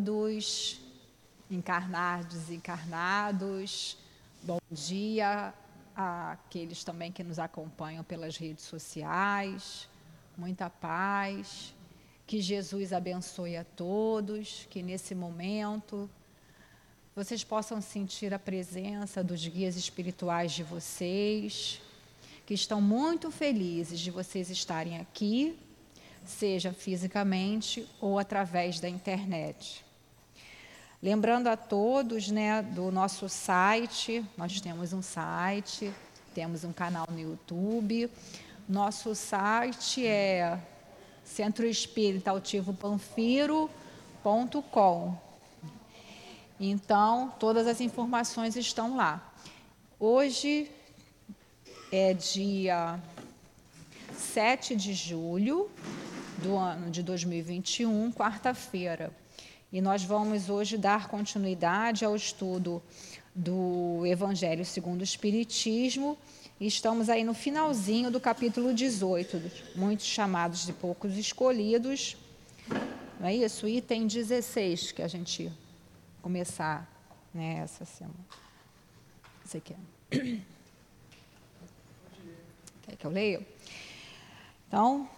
todos, encarnados e encarnados. Bom dia àqueles também que nos acompanham pelas redes sociais. Muita paz. Que Jesus abençoe a todos, que nesse momento vocês possam sentir a presença dos guias espirituais de vocês, que estão muito felizes de vocês estarem aqui, seja fisicamente ou através da internet. Lembrando a todos né, do nosso site, nós temos um site, temos um canal no YouTube. Nosso site é Centro Espírita Altivo Panfiro.com. Então, todas as informações estão lá. Hoje é dia 7 de julho do ano de 2021, quarta-feira. E nós vamos hoje dar continuidade ao estudo do Evangelho segundo o Espiritismo. E estamos aí no finalzinho do capítulo 18, muitos chamados de poucos escolhidos. Não é isso? Item 16 que a gente começar né, essa semana. Você quer? Quer que eu leia? Então,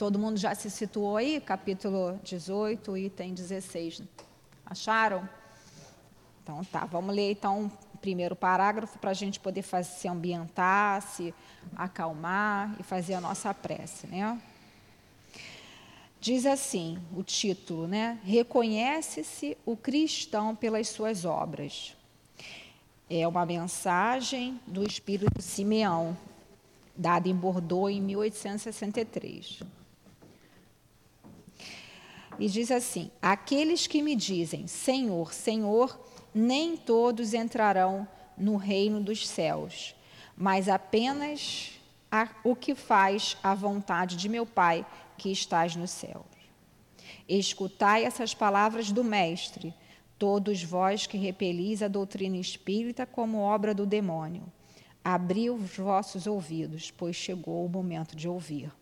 Todo mundo já se situou aí? Capítulo 18, item 16. Acharam? Então tá, vamos ler então o primeiro parágrafo para a gente poder fazer, se ambientar, se acalmar e fazer a nossa prece, né? Diz assim o título, né? Reconhece-se o cristão pelas suas obras. É uma mensagem do Espírito Simeão, dada em Bordeaux em 1863. E diz assim: Aqueles que me dizem Senhor, Senhor, nem todos entrarão no reino dos céus, mas apenas a, o que faz a vontade de meu Pai que estás no céu. Escutai essas palavras do Mestre, todos vós que repelis a doutrina espírita como obra do demônio. Abri os vossos ouvidos, pois chegou o momento de ouvir.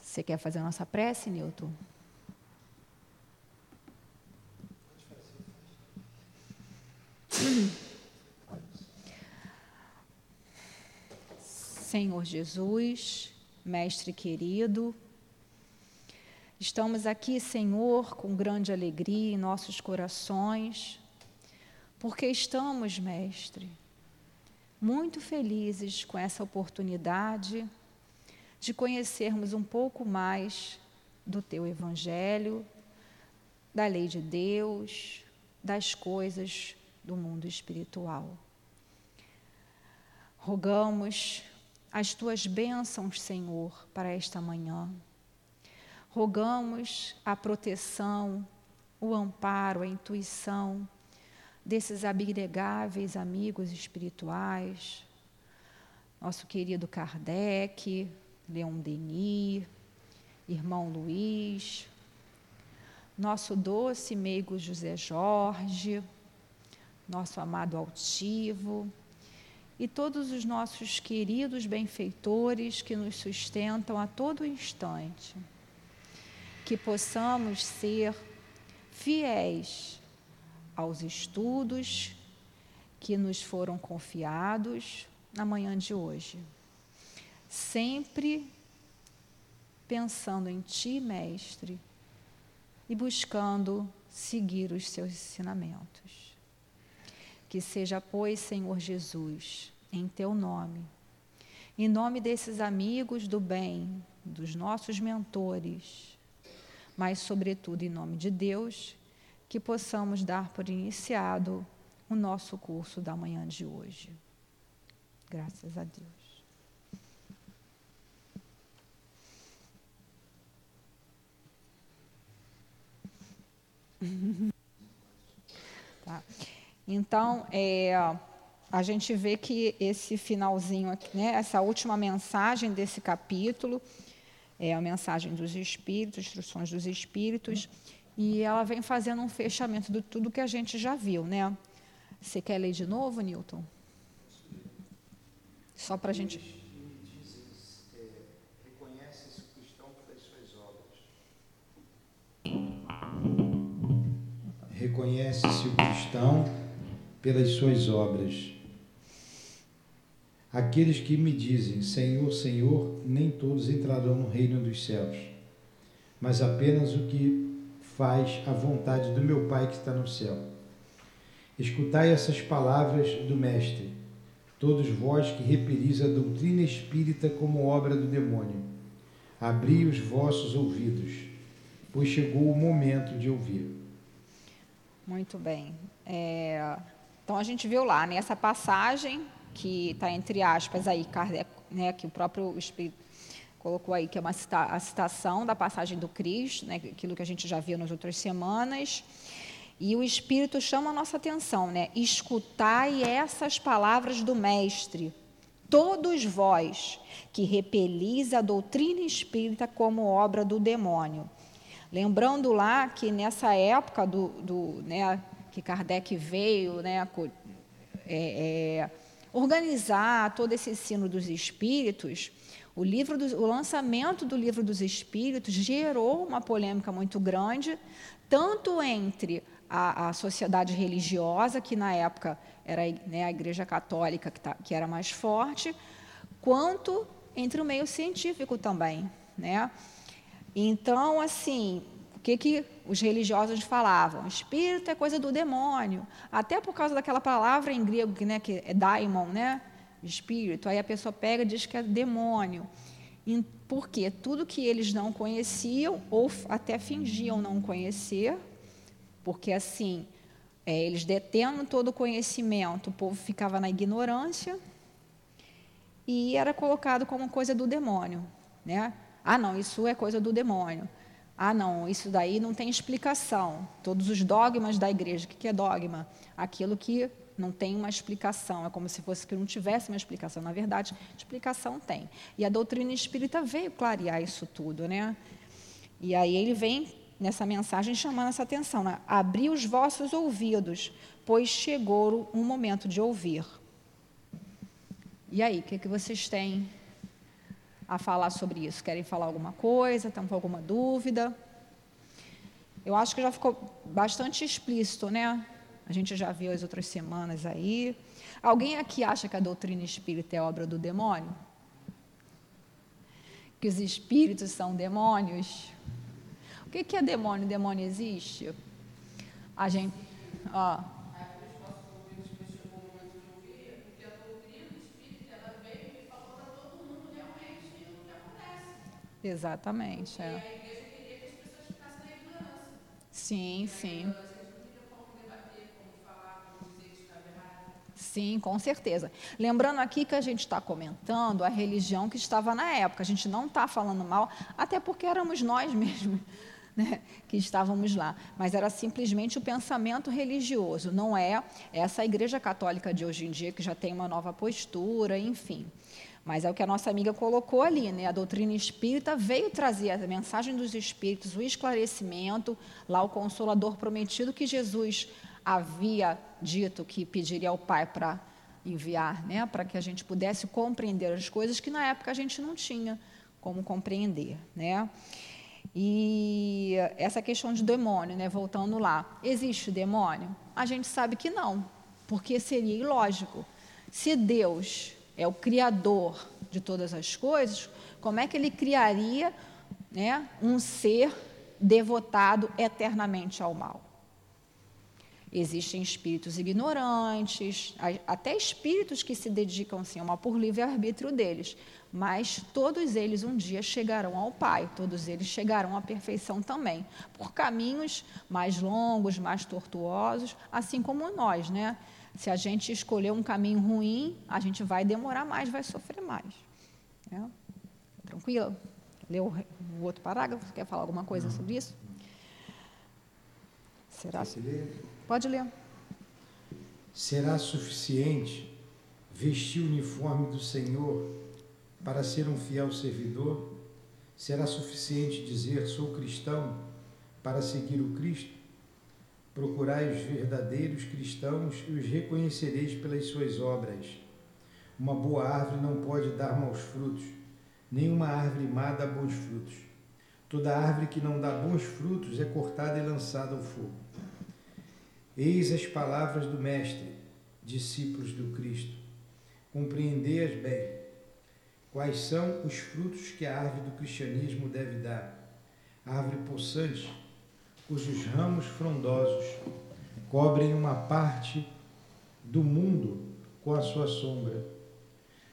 Você quer fazer a nossa prece, Newton? Senhor Jesus, Mestre querido, estamos aqui, Senhor, com grande alegria em nossos corações, porque estamos, Mestre, muito felizes com essa oportunidade de conhecermos um pouco mais do Teu Evangelho, da lei de Deus, das coisas do mundo espiritual. Rogamos as tuas bênçãos, Senhor, para esta manhã. Rogamos a proteção, o amparo, a intuição desses abnegáveis amigos espirituais, nosso querido Kardec, Leon Denis, irmão Luiz, nosso doce meigo José Jorge, nosso amado altivo e todos os nossos queridos benfeitores que nos sustentam a todo instante. Que possamos ser fiéis aos estudos que nos foram confiados na manhã de hoje. Sempre pensando em Ti, Mestre, e buscando seguir os seus ensinamentos. Que seja, pois, Senhor Jesus, em teu nome, em nome desses amigos do bem, dos nossos mentores, mas, sobretudo, em nome de Deus, que possamos dar por iniciado o nosso curso da manhã de hoje. Graças a Deus. tá. Então, é, a gente vê que esse finalzinho, aqui, né, essa última mensagem desse capítulo, é a mensagem dos Espíritos, instruções dos Espíritos, e ela vem fazendo um fechamento de tudo que a gente já viu. Né? Você quer ler de novo, Newton? Só para a gente. Reconhece-se o cristão pelas suas obras. Aqueles que me dizem Senhor, Senhor, nem todos entrarão no reino dos céus, mas apenas o que faz a vontade do meu Pai que está no céu. Escutai essas palavras do Mestre, todos vós que repelis a doutrina espírita como obra do demônio. Abri os vossos ouvidos, pois chegou o momento de ouvir. Muito bem. É, então a gente viu lá nessa passagem que está entre aspas aí, Kardec, né, que o próprio Espírito colocou aí, que é uma cita, a citação da passagem do Cristo, né, aquilo que a gente já viu nas outras semanas. E o Espírito chama a nossa atenção, né? Escutai essas palavras do Mestre, todos vós que repelis a doutrina espírita como obra do demônio. Lembrando lá que nessa época do, do né, que Kardec veio, né, é, é, organizar todo esse ensino dos espíritos, o, livro do, o lançamento do livro dos espíritos gerou uma polêmica muito grande, tanto entre a, a sociedade religiosa, que na época era né, a Igreja Católica que, tá, que era mais forte, quanto entre o meio científico também. Né? Então, assim, que, que os religiosos falavam? Espírito é coisa do demônio. Até por causa daquela palavra em grego, né, que é daimon, né? espírito. Aí a pessoa pega e diz que é demônio. Porque tudo que eles não conheciam, ou até fingiam não conhecer, porque assim, é, eles detendo todo o conhecimento, o povo ficava na ignorância e era colocado como coisa do demônio. Né? Ah, não, isso é coisa do demônio. Ah, não, isso daí não tem explicação. Todos os dogmas da igreja, o que é dogma? Aquilo que não tem uma explicação, é como se fosse que não tivesse uma explicação. Na verdade, explicação tem. E a doutrina espírita veio clarear isso tudo, né? E aí ele vem nessa mensagem chamando essa atenção, né? abri os vossos ouvidos, pois chegou um momento de ouvir. E aí, o que, que vocês têm a falar sobre isso? Querem falar alguma coisa? Estão com alguma dúvida? Eu acho que já ficou bastante explícito, né? A gente já viu as outras semanas aí. Alguém aqui acha que a doutrina espírita é obra do demônio? Que os espíritos são demônios? O que é demônio? Demônio existe? A gente. Ó, Exatamente. É. a igreja queria que as pessoas ficassem na ignorância. Sim, sim. Sim, com certeza. Lembrando aqui que a gente está comentando a religião que estava na época. A gente não está falando mal, até porque éramos nós mesmos né, que estávamos lá. Mas era simplesmente o pensamento religioso, não é essa igreja católica de hoje em dia que já tem uma nova postura, enfim. Mas é o que a nossa amiga colocou ali, né? A doutrina espírita veio trazer a mensagem dos espíritos, o esclarecimento, lá o consolador prometido que Jesus havia dito que pediria ao Pai para enviar, né? Para que a gente pudesse compreender as coisas que na época a gente não tinha como compreender, né? E essa questão de demônio, né? Voltando lá, existe demônio? A gente sabe que não, porque seria ilógico. Se Deus é o criador de todas as coisas, como é que ele criaria né, um ser devotado eternamente ao mal? Existem espíritos ignorantes, até espíritos que se dedicam assim, ao mal por livre-arbítrio deles, mas todos eles um dia chegarão ao Pai, todos eles chegarão à perfeição também, por caminhos mais longos, mais tortuosos, assim como nós, né? Se a gente escolher um caminho ruim, a gente vai demorar mais, vai sofrer mais. É? Tranquilo? Leu o outro parágrafo? Quer falar alguma coisa Não. sobre isso? Será? Ler? Pode ler. Será suficiente vestir o uniforme do Senhor para ser um fiel servidor? Será suficiente dizer sou cristão para seguir o Cristo? Procurai os verdadeiros cristãos e os reconhecereis pelas suas obras. Uma boa árvore não pode dar maus frutos, nem uma árvore má dá bons frutos. Toda árvore que não dá bons frutos é cortada e lançada ao fogo. Eis as palavras do Mestre, discípulos do Cristo. Compreendei-as bem. Quais são os frutos que a árvore do cristianismo deve dar? A árvore possante, cujos ramos frondosos cobrem uma parte do mundo com a sua sombra,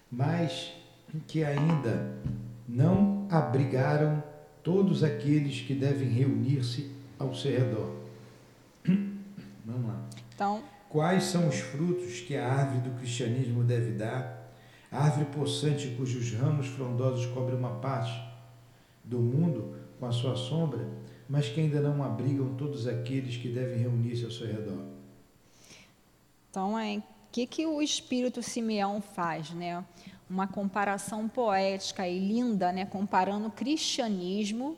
mas que ainda não abrigaram todos aqueles que devem reunir-se ao seu redor. Vamos lá. Então, Quais são os frutos que a árvore do cristianismo deve dar? A árvore possante cujos ramos frondosos cobrem uma parte do mundo com a sua sombra, mas que ainda não abrigam todos aqueles que devem reunir-se ao seu redor. então é o que, que o Espírito Simeão faz, né? Uma comparação poética e linda, né? Comparando o cristianismo,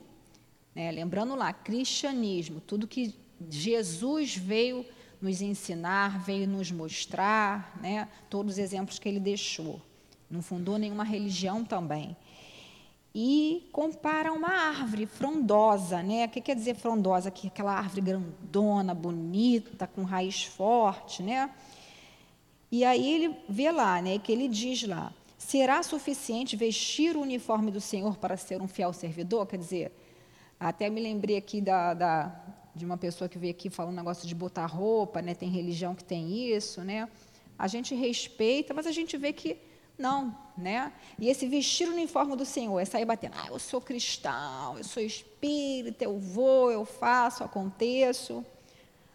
né? Lembrando lá, cristianismo, tudo que Jesus veio nos ensinar, veio nos mostrar, né? Todos os exemplos que ele deixou. Não fundou nenhuma religião também. E compara uma árvore frondosa, né? O que quer dizer frondosa? Que aquela árvore grandona, bonita, com raiz forte, né? E aí ele vê lá, né, que ele diz lá: será suficiente vestir o uniforme do Senhor para ser um fiel servidor? Quer dizer, até me lembrei aqui da, da, de uma pessoa que veio aqui falando um negócio de botar roupa, né? Tem religião que tem isso, né? A gente respeita, mas a gente vê que não, né? E esse vestir o uniforme do Senhor é sair batendo, ah, eu sou cristão, eu sou espírita, eu vou, eu faço, aconteço.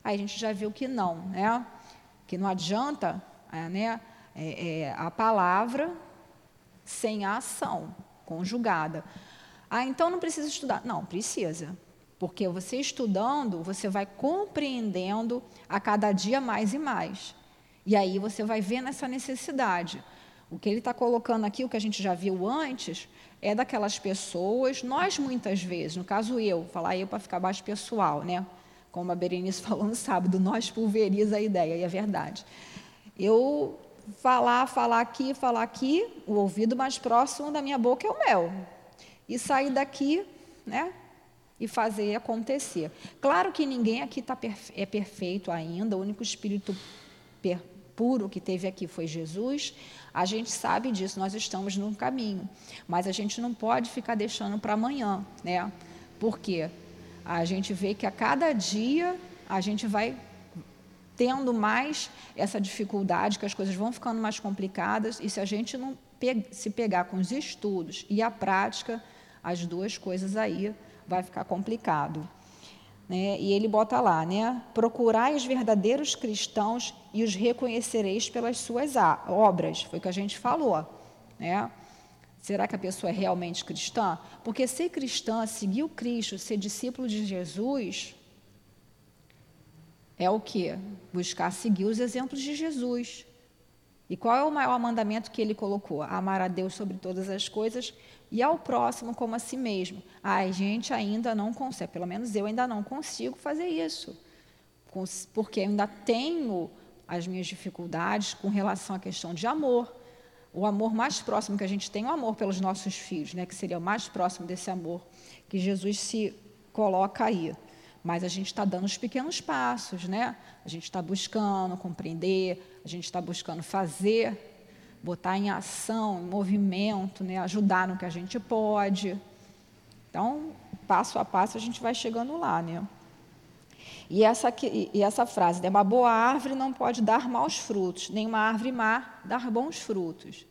Aí a gente já viu que não, né? Que não adianta, é, né? É, é, a palavra sem a ação conjugada. Ah, então não precisa estudar. Não, precisa. Porque você estudando, você vai compreendendo a cada dia mais e mais. E aí você vai vendo essa necessidade. O que ele está colocando aqui, o que a gente já viu antes, é daquelas pessoas, nós muitas vezes, no caso eu, falar eu para ficar mais pessoal, né? Como a Berenice falou no sábado, nós pulveriza a ideia, e é verdade. Eu falar, falar aqui, falar aqui, o ouvido mais próximo da minha boca é o mel. E sair daqui, né? e fazer acontecer. Claro que ninguém aqui tá perfe é perfeito ainda, o único espírito puro que teve aqui foi Jesus. A gente sabe disso, nós estamos num caminho, mas a gente não pode ficar deixando para amanhã, né? Porque a gente vê que a cada dia a gente vai tendo mais essa dificuldade, que as coisas vão ficando mais complicadas, e se a gente não se pegar com os estudos e a prática, as duas coisas aí vai ficar complicado. Né? E ele bota lá, né? Procurai os verdadeiros cristãos e os reconhecereis pelas suas obras. Foi o que a gente falou, né? Será que a pessoa é realmente cristã? Porque ser cristã, seguir o Cristo, ser discípulo de Jesus, é o que? Buscar seguir os exemplos de Jesus. E qual é o maior mandamento que ele colocou? Amar a Deus sobre todas as coisas e ao próximo como a si mesmo. A gente ainda não consegue, pelo menos eu ainda não consigo fazer isso, porque eu ainda tenho as minhas dificuldades com relação à questão de amor. O amor mais próximo que a gente tem é o amor pelos nossos filhos, né, que seria o mais próximo desse amor que Jesus se coloca aí. Mas a gente está dando os pequenos passos, né? A gente está buscando compreender, a gente está buscando fazer botar em ação, em movimento, né? ajudar no que a gente pode. Então, passo a passo, a gente vai chegando lá. Né? E, essa, e essa frase, né? uma boa árvore não pode dar maus frutos, nem uma árvore má dar bons frutos.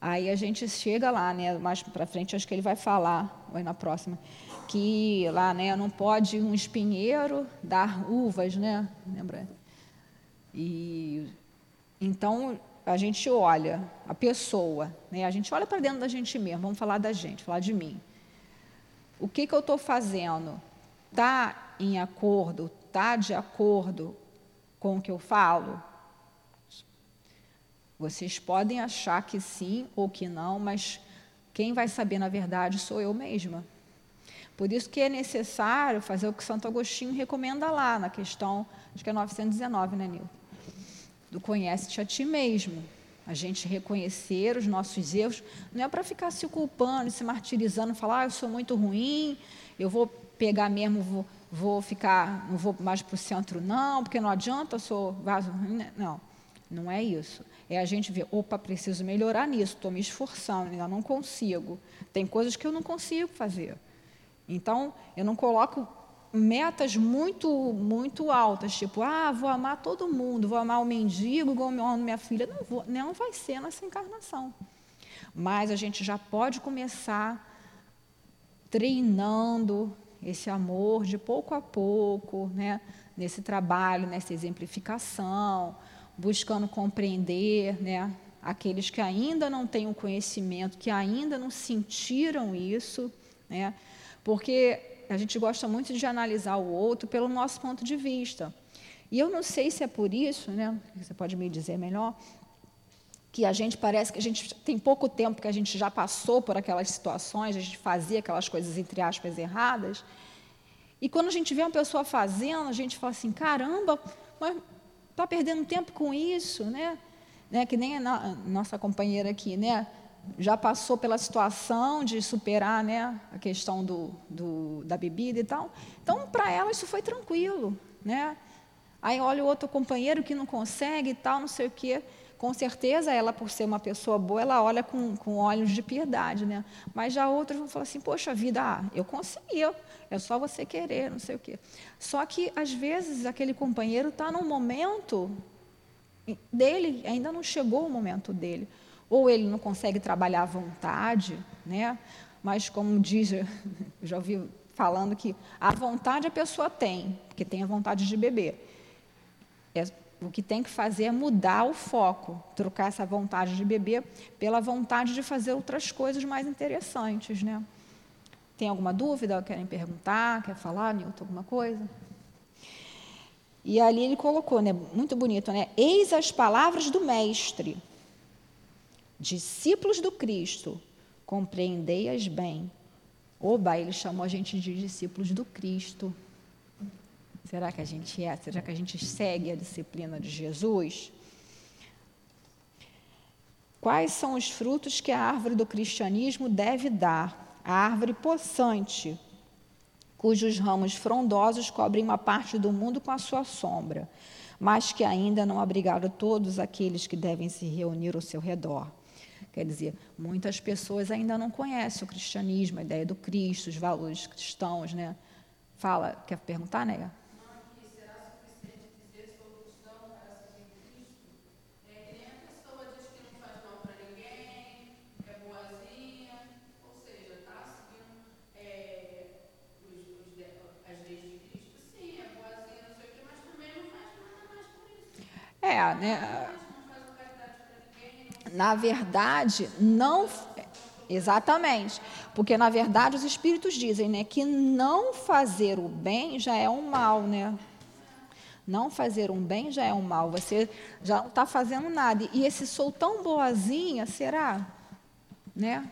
Aí a gente chega lá, né, mais para frente, acho que ele vai falar, vai na próxima, que lá, né, não pode um espinheiro dar uvas, né, lembra? E então a gente olha a pessoa, né? a gente olha para dentro da gente mesmo, vamos falar da gente, falar de mim. O que, que eu estou fazendo? Está em acordo, está de acordo com o que eu falo? Vocês podem achar que sim ou que não, mas quem vai saber na verdade sou eu mesma. Por isso que é necessário fazer o que Santo Agostinho recomenda lá, na questão, acho que é 919, né, Nil? Do conhece-te a ti mesmo. A gente reconhecer os nossos erros, não é para ficar se culpando, se martirizando, falar, ah, eu sou muito ruim, eu vou pegar mesmo, vou vou ficar, não vou mais para o centro, não, porque não adianta, eu sou vaso ruim. Né? Não, não é isso. É a gente ver, opa, preciso melhorar nisso, estou me esforçando, ainda não consigo. Tem coisas que eu não consigo fazer. Então, eu não coloco metas muito, muito altas, tipo, ah, vou amar todo mundo, vou amar o mendigo eu amo minha filha. Não, vou, não vai ser nessa encarnação. Mas a gente já pode começar treinando esse amor de pouco a pouco, né? nesse trabalho, nessa exemplificação, buscando compreender né? aqueles que ainda não têm o conhecimento, que ainda não sentiram isso, né? porque a gente gosta muito de analisar o outro pelo nosso ponto de vista. E eu não sei se é por isso, né? Você pode me dizer melhor, que a gente parece que a gente tem pouco tempo que a gente já passou por aquelas situações, a gente fazia aquelas coisas entre aspas erradas. E quando a gente vê uma pessoa fazendo, a gente fala assim: caramba, mas está perdendo tempo com isso, né? né? Que nem a nossa companheira aqui, né? Já passou pela situação de superar né, a questão do, do da bebida e tal. Então, para ela, isso foi tranquilo. Né? Aí olha o outro companheiro que não consegue e tal, não sei o quê. Com certeza, ela, por ser uma pessoa boa, ela olha com, com olhos de piedade. Né? Mas já outros vão falar assim, poxa vida, ah, eu consegui, é só você querer, não sei o quê. Só que, às vezes, aquele companheiro está num momento dele, ainda não chegou o momento dele ou ele não consegue trabalhar à vontade, né? mas como diz, eu já ouvi falando que a vontade a pessoa tem, porque tem a vontade de beber. É, o que tem que fazer é mudar o foco, trocar essa vontade de beber pela vontade de fazer outras coisas mais interessantes. Né? Tem alguma dúvida? Querem perguntar? Quer falar, Nilton, alguma coisa? E ali ele colocou, né, muito bonito, né? Eis as palavras do mestre discípulos do Cristo, compreendei-as bem. Oba, ele chamou a gente de discípulos do Cristo. Será que a gente é? Será que a gente segue a disciplina de Jesus? Quais são os frutos que a árvore do cristianismo deve dar? A árvore possante, cujos ramos frondosos cobrem uma parte do mundo com a sua sombra, mas que ainda não abrigaram todos aqueles que devem se reunir ao seu redor. Quer dizer, muitas pessoas ainda não conhecem o cristianismo, a ideia do Cristo, os valores cristãos, né? Fala, quer perguntar, Néia? É, né? Na verdade, não. Exatamente. Porque, na verdade, os espíritos dizem né, que não fazer o bem já é um mal, né? Não fazer um bem já é um mal. Você já não está fazendo nada. E esse sou tão boazinha, será? Né?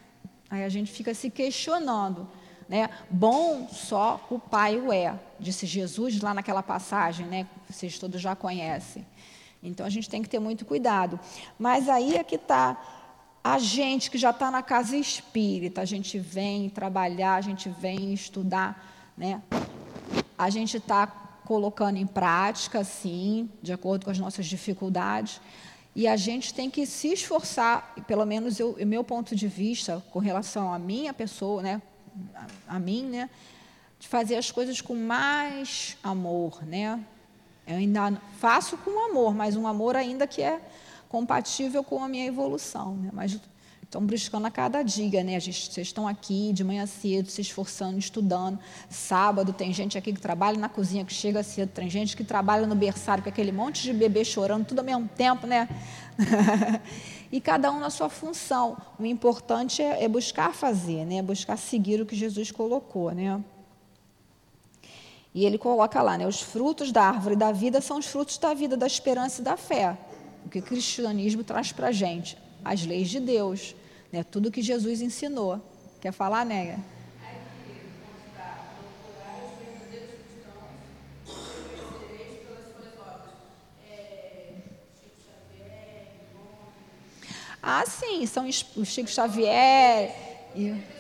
Aí a gente fica se questionando. Né? Bom só o Pai o é, disse Jesus lá naquela passagem, né? Vocês todos já conhecem. Então a gente tem que ter muito cuidado. Mas aí é que está a gente que já está na casa espírita, a gente vem trabalhar, a gente vem estudar, né? A gente está colocando em prática, sim, de acordo com as nossas dificuldades, e a gente tem que se esforçar, pelo menos o meu ponto de vista com relação à minha pessoa, né? A, a mim, né? De fazer as coisas com mais amor, né? Eu ainda faço com amor, mas um amor ainda que é compatível com a minha evolução. Né? Mas estão buscando a cada dia, né? Gente, vocês estão aqui de manhã cedo, se esforçando, estudando. Sábado tem gente aqui que trabalha na cozinha, que chega cedo, tem gente que trabalha no berçário, com aquele monte de bebê chorando, tudo ao mesmo tempo, né? e cada um na sua função. O importante é, é buscar fazer, né? Buscar seguir o que Jesus colocou, né? E ele coloca lá, né, os frutos da árvore da vida são os frutos da vida, da esperança e da fé. O que o cristianismo traz para a gente? As leis de Deus, né, tudo que Jesus ensinou. Quer falar, Néia? Ah, sim, são os Chico Xavier. E...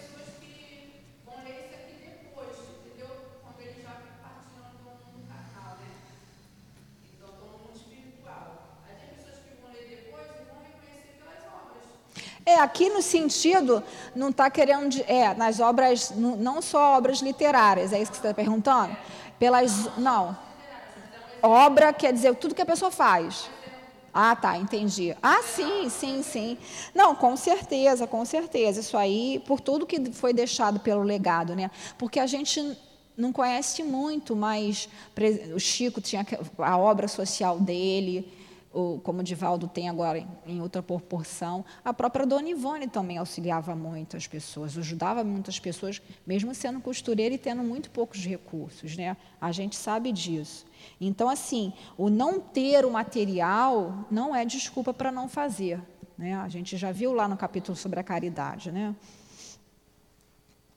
aqui no sentido, não está querendo. É, nas obras, não só obras literárias, é isso que você está perguntando? Pelas. Não. Obra quer dizer tudo que a pessoa faz. Ah, tá, entendi. Ah, sim, sim, sim. Não, com certeza, com certeza. Isso aí, por tudo que foi deixado pelo legado, né? Porque a gente não conhece muito, mas o Chico tinha a obra social dele, como o Divaldo tem agora em outra proporção. A própria Dona Ivone também auxiliava muito as pessoas, ajudava muitas pessoas, mesmo sendo costureira e tendo muito poucos recursos. Né? A gente sabe disso. Então, assim, o não ter o material não é desculpa para não fazer. Né? A gente já viu lá no capítulo sobre a caridade. Né?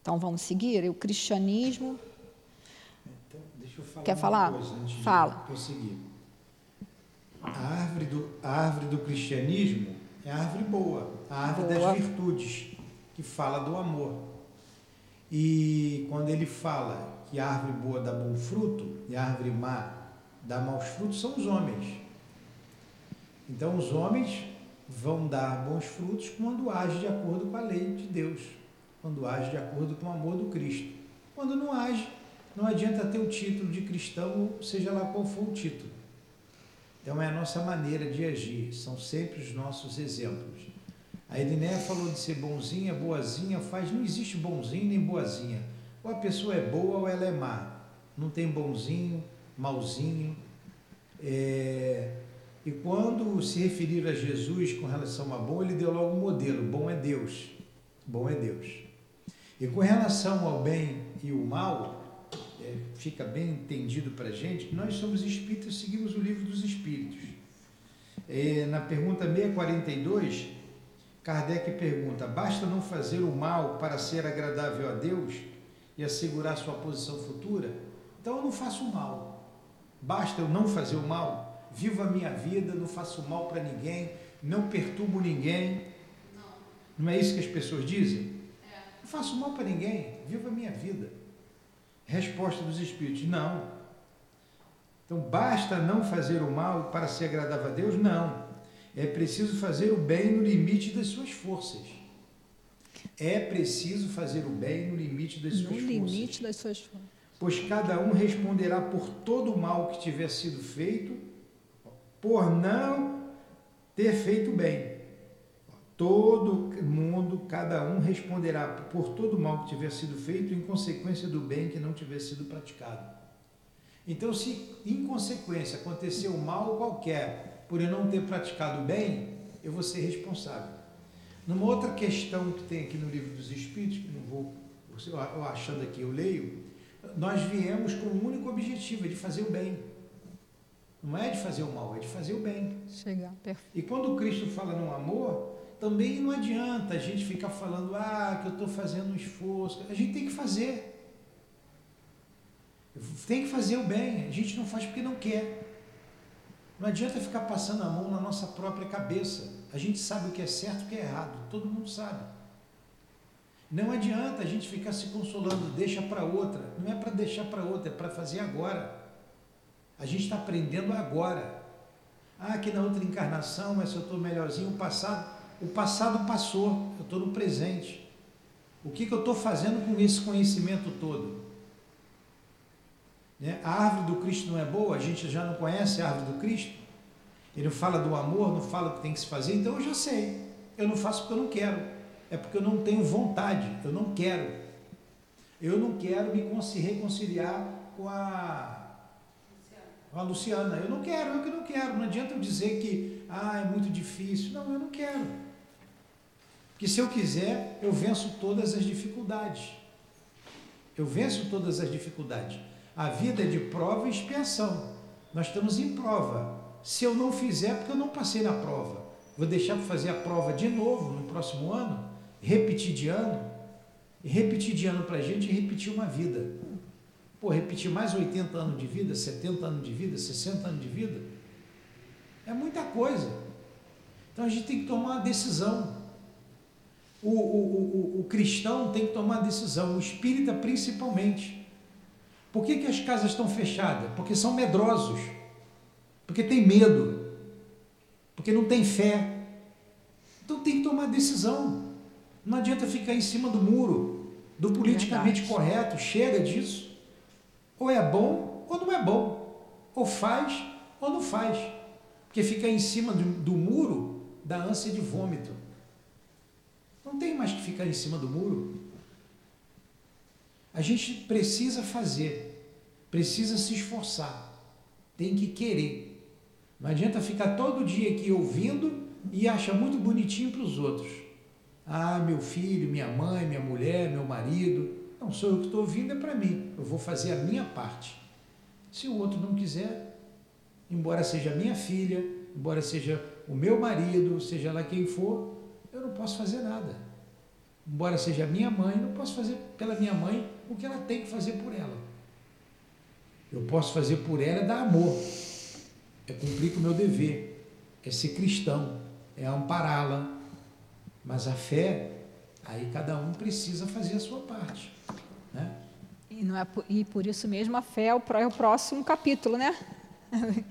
Então, vamos seguir? O cristianismo. Então, deixa eu falar Quer falar? Fala. De prosseguir. A árvore, do, a árvore do cristianismo é a árvore boa, a árvore boa. das virtudes, que fala do amor. E quando ele fala que a árvore boa dá bom fruto e a árvore má dá maus frutos, são os homens. Então, os homens vão dar bons frutos quando agem de acordo com a lei de Deus, quando agem de acordo com o amor do Cristo. Quando não age, não adianta ter o título de cristão, seja lá qual for o título. Então é a nossa maneira de agir, são sempre os nossos exemplos. A Edneia falou de ser bonzinha, boazinha, faz, não existe bonzinho nem boazinha. Ou a pessoa é boa ou ela é má. Não tem bonzinho, malzinho. É... E quando se referir a Jesus com relação a bom, ele deu logo um modelo: bom é Deus. Bom é Deus. E com relação ao bem e o mal, é, fica bem entendido para a gente que nós somos espíritos, seguimos o livro dos espíritos. É, na pergunta 642, Kardec pergunta: basta não fazer o mal para ser agradável a Deus e assegurar sua posição futura? Então eu não faço mal. Basta eu não fazer o mal, vivo a minha vida, não faço mal para ninguém, não perturbo ninguém. Não. não é isso que as pessoas dizem? É. Não faço mal para ninguém, vivo a minha vida. Resposta dos Espíritos: não. Então, basta não fazer o mal para ser agradável a Deus? Não. É preciso fazer o bem no limite das suas forças. É preciso fazer o bem no limite das suas forças. No limite das suas forças. Pois cada um responderá por todo o mal que tiver sido feito, por não ter feito bem. Todo mundo, cada um responderá por todo o mal que tiver sido feito em consequência do bem que não tiver sido praticado. Então, se em consequência aconteceu mal qualquer por eu não ter praticado bem, eu vou ser responsável. Numa outra questão que tem aqui no livro dos Espíritos, que não vou, eu achando aqui, eu leio, nós viemos com o único objetivo, é de fazer o bem. Não é de fazer o mal, é de fazer o bem. Chegar, perfeito. E quando Cristo fala no amor, também não adianta a gente ficar falando, ah, que eu estou fazendo um esforço. A gente tem que fazer. Tem que fazer o bem. A gente não faz porque não quer. Não adianta ficar passando a mão na nossa própria cabeça. A gente sabe o que é certo e o que é errado. Todo mundo sabe. Não adianta a gente ficar se consolando, deixa para outra. Não é para deixar para outra, é para fazer agora. A gente está aprendendo agora. Ah, que na outra encarnação, mas se eu estou melhorzinho, o passado. O passado passou, eu estou no presente. O que, que eu estou fazendo com esse conhecimento todo? Né? A árvore do Cristo não é boa? A gente já não conhece a árvore do Cristo? Ele fala do amor, não fala o que tem que se fazer, então eu já sei. Eu não faço porque eu não quero. É porque eu não tenho vontade, eu não quero. Eu não quero me reconciliar com a, com a Luciana. Eu não quero, eu que não quero. Não adianta eu dizer que ah, é muito difícil. Não, eu não quero. Que se eu quiser, eu venço todas as dificuldades. Eu venço todas as dificuldades. A vida é de prova e expiação. Nós estamos em prova. Se eu não fizer, é porque eu não passei na prova. Vou deixar para fazer a prova de novo no próximo ano, repetir de ano. E repetir de ano para a gente é repetir uma vida. Pô, repetir mais 80 anos de vida, 70 anos de vida, 60 anos de vida, é muita coisa. Então a gente tem que tomar uma decisão o, o, o, o cristão tem que tomar decisão, o espírita principalmente. Por que, que as casas estão fechadas? Porque são medrosos, porque tem medo, porque não tem fé. Então tem que tomar decisão. Não adianta ficar em cima do muro, do politicamente Verdade. correto, chega disso. Ou é bom ou não é bom. Ou faz ou não faz. Porque ficar em cima do, do muro dá ânsia de vômito. Não tem mais que ficar em cima do muro. A gente precisa fazer, precisa se esforçar, tem que querer. Não adianta ficar todo dia aqui ouvindo e achar muito bonitinho para os outros. Ah, meu filho, minha mãe, minha mulher, meu marido. Não sou eu que estou ouvindo, é para mim. Eu vou fazer a minha parte. Se o outro não quiser, embora seja minha filha, embora seja o meu marido, seja lá quem for, eu não posso fazer nada. Embora seja minha mãe, não posso fazer pela minha mãe o que ela tem que fazer por ela. Eu posso fazer por ela é dar amor é cumprir com o meu dever, é ser cristão, é ampará-la. Mas a fé, aí cada um precisa fazer a sua parte. Né? E, não é, e por isso mesmo a fé é o, é o próximo capítulo, né?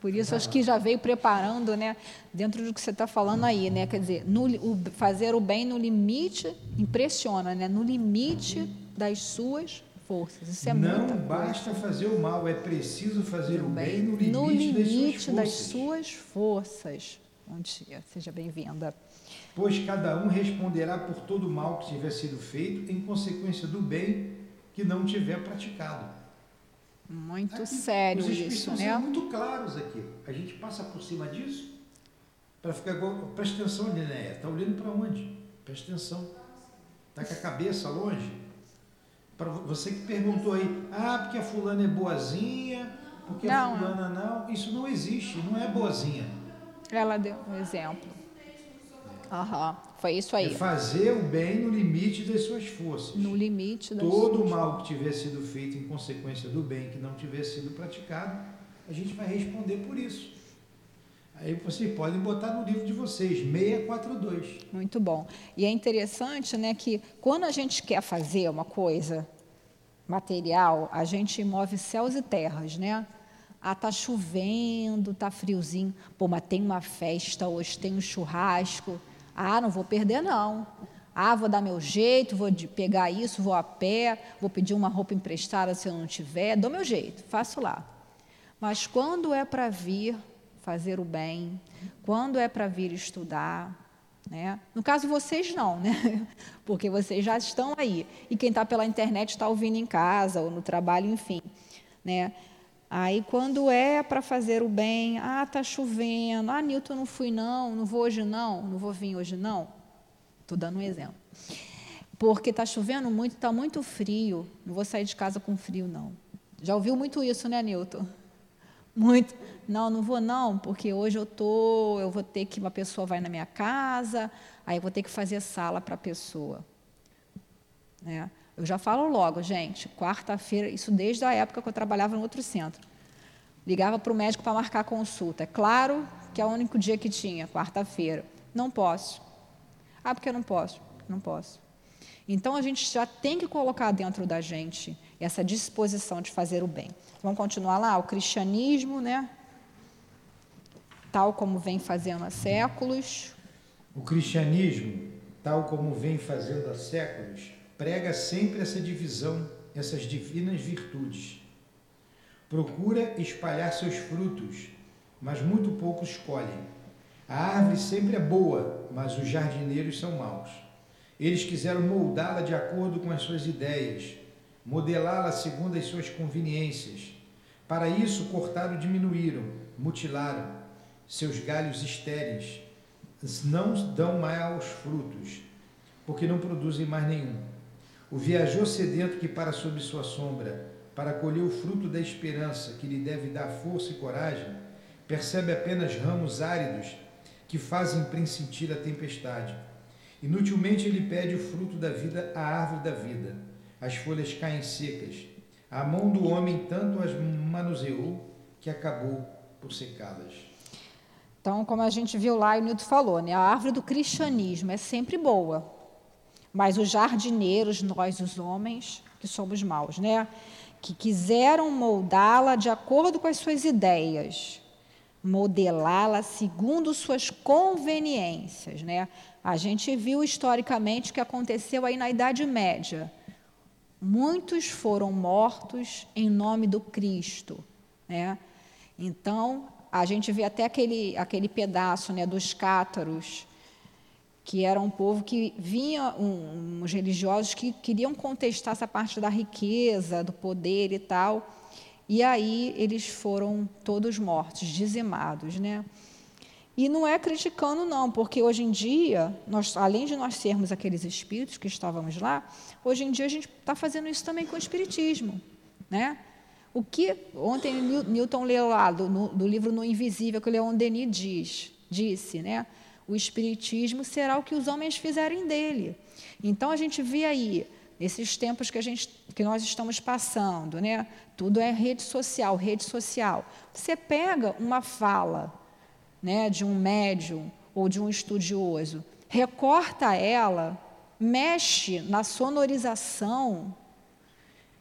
Por isso, acho que já veio preparando, né, dentro do que você está falando aí, né, quer dizer, no, o, fazer o bem no limite, impressiona, né, no limite das suas forças. Isso é Não basta coisa. fazer o mal, é preciso fazer o bem no limite, no limite das, suas das suas forças. Bom dia, seja bem-vinda. Pois cada um responderá por todo o mal que tiver sido feito em consequência do bem que não tiver praticado. Muito aqui, sério isso, né? São muito claros aqui. A gente passa por cima disso para ficar igual. Presta atenção, Linéia. Está olhando para onde? Presta atenção. Está com a cabeça longe? Para você que perguntou aí, ah, porque a fulana é boazinha, porque não, a fulana não. Isso não existe, não é boazinha. Ela deu um exemplo. Aham, foi isso aí. É fazer o bem no limite das suas forças. No limite das Todo o mal que tiver sido feito em consequência do bem que não tiver sido praticado, a gente vai responder por isso. Aí vocês podem botar no livro de vocês, 642. Muito bom. E é interessante né, que quando a gente quer fazer uma coisa material, a gente move céus e terras, né? Ah, tá chovendo, tá friozinho. Pô, mas tem uma festa hoje, tem um churrasco. Ah, não vou perder não. Ah, vou dar meu jeito, vou pegar isso, vou a pé, vou pedir uma roupa emprestada se eu não tiver, dou meu jeito, faço lá. Mas quando é para vir fazer o bem, quando é para vir estudar. Né? No caso, vocês não, né? porque vocês já estão aí. E quem está pela internet está ouvindo em casa ou no trabalho, enfim. Né? Aí, quando é para fazer o bem, ah, está chovendo, ah, Nilton, não fui não, não vou hoje não, não vou vir hoje não. Estou dando um exemplo. Porque está chovendo muito, está muito frio, não vou sair de casa com frio, não. Já ouviu muito isso, né, Nilton? Muito. Não, não vou não, porque hoje eu tô, eu vou ter que uma pessoa vai na minha casa, aí eu vou ter que fazer sala para a pessoa. Né? Eu já falo logo, gente, quarta-feira, isso desde a época que eu trabalhava no outro centro. Ligava para o médico para marcar consulta. É claro que é o único dia que tinha, quarta-feira. Não posso. Ah, porque eu não posso? Não posso. Então a gente já tem que colocar dentro da gente essa disposição de fazer o bem. Vamos continuar lá? O cristianismo, né? Tal como vem fazendo há séculos. O cristianismo, tal como vem fazendo há séculos, prega sempre essa divisão, essas divinas virtudes. Procura espalhar seus frutos, mas muito poucos colhem. A árvore sempre é boa, mas os jardineiros são maus. Eles quiseram moldá-la de acordo com as suas ideias, modelá-la segundo as suas conveniências. Para isso, cortaram e diminuíram, mutilaram. Seus galhos estéreis não dão mais frutos, porque não produzem mais nenhum. O viajou sedento que para sob sua sombra, para colher o fruto da esperança que lhe deve dar força e coragem, percebe apenas ramos áridos que fazem pressentir a tempestade. Inutilmente ele pede o fruto da vida à árvore da vida as folhas caem secas. A mão do homem tanto as manuseou que acabou por secá-las. Então, como a gente viu lá e o Nilton falou, né, a árvore do cristianismo é sempre boa, mas os jardineiros, nós os homens, que somos maus, né, que quiseram moldá-la de acordo com as suas ideias, modelá-la segundo suas conveniências, né? A gente viu historicamente que aconteceu aí na Idade Média. Muitos foram mortos em nome do Cristo, né? Então, a gente vê até aquele, aquele pedaço né, dos cátaros, que era um povo que vinha, um, uns religiosos que queriam contestar essa parte da riqueza, do poder e tal, e aí eles foram todos mortos, dizimados, né? E não é criticando, não, porque hoje em dia, nós, além de nós sermos aqueles espíritos que estávamos lá, hoje em dia a gente está fazendo isso também com o espiritismo, né? O que ontem Newton leu lá do, do livro No Invisível, que o Leon Denis diz, disse, né? O espiritismo será o que os homens fizerem dele. Então a gente vê aí nesses tempos que a gente que nós estamos passando, né? Tudo é rede social, rede social. Você pega uma fala, né, de um médium ou de um estudioso, recorta ela, mexe na sonorização,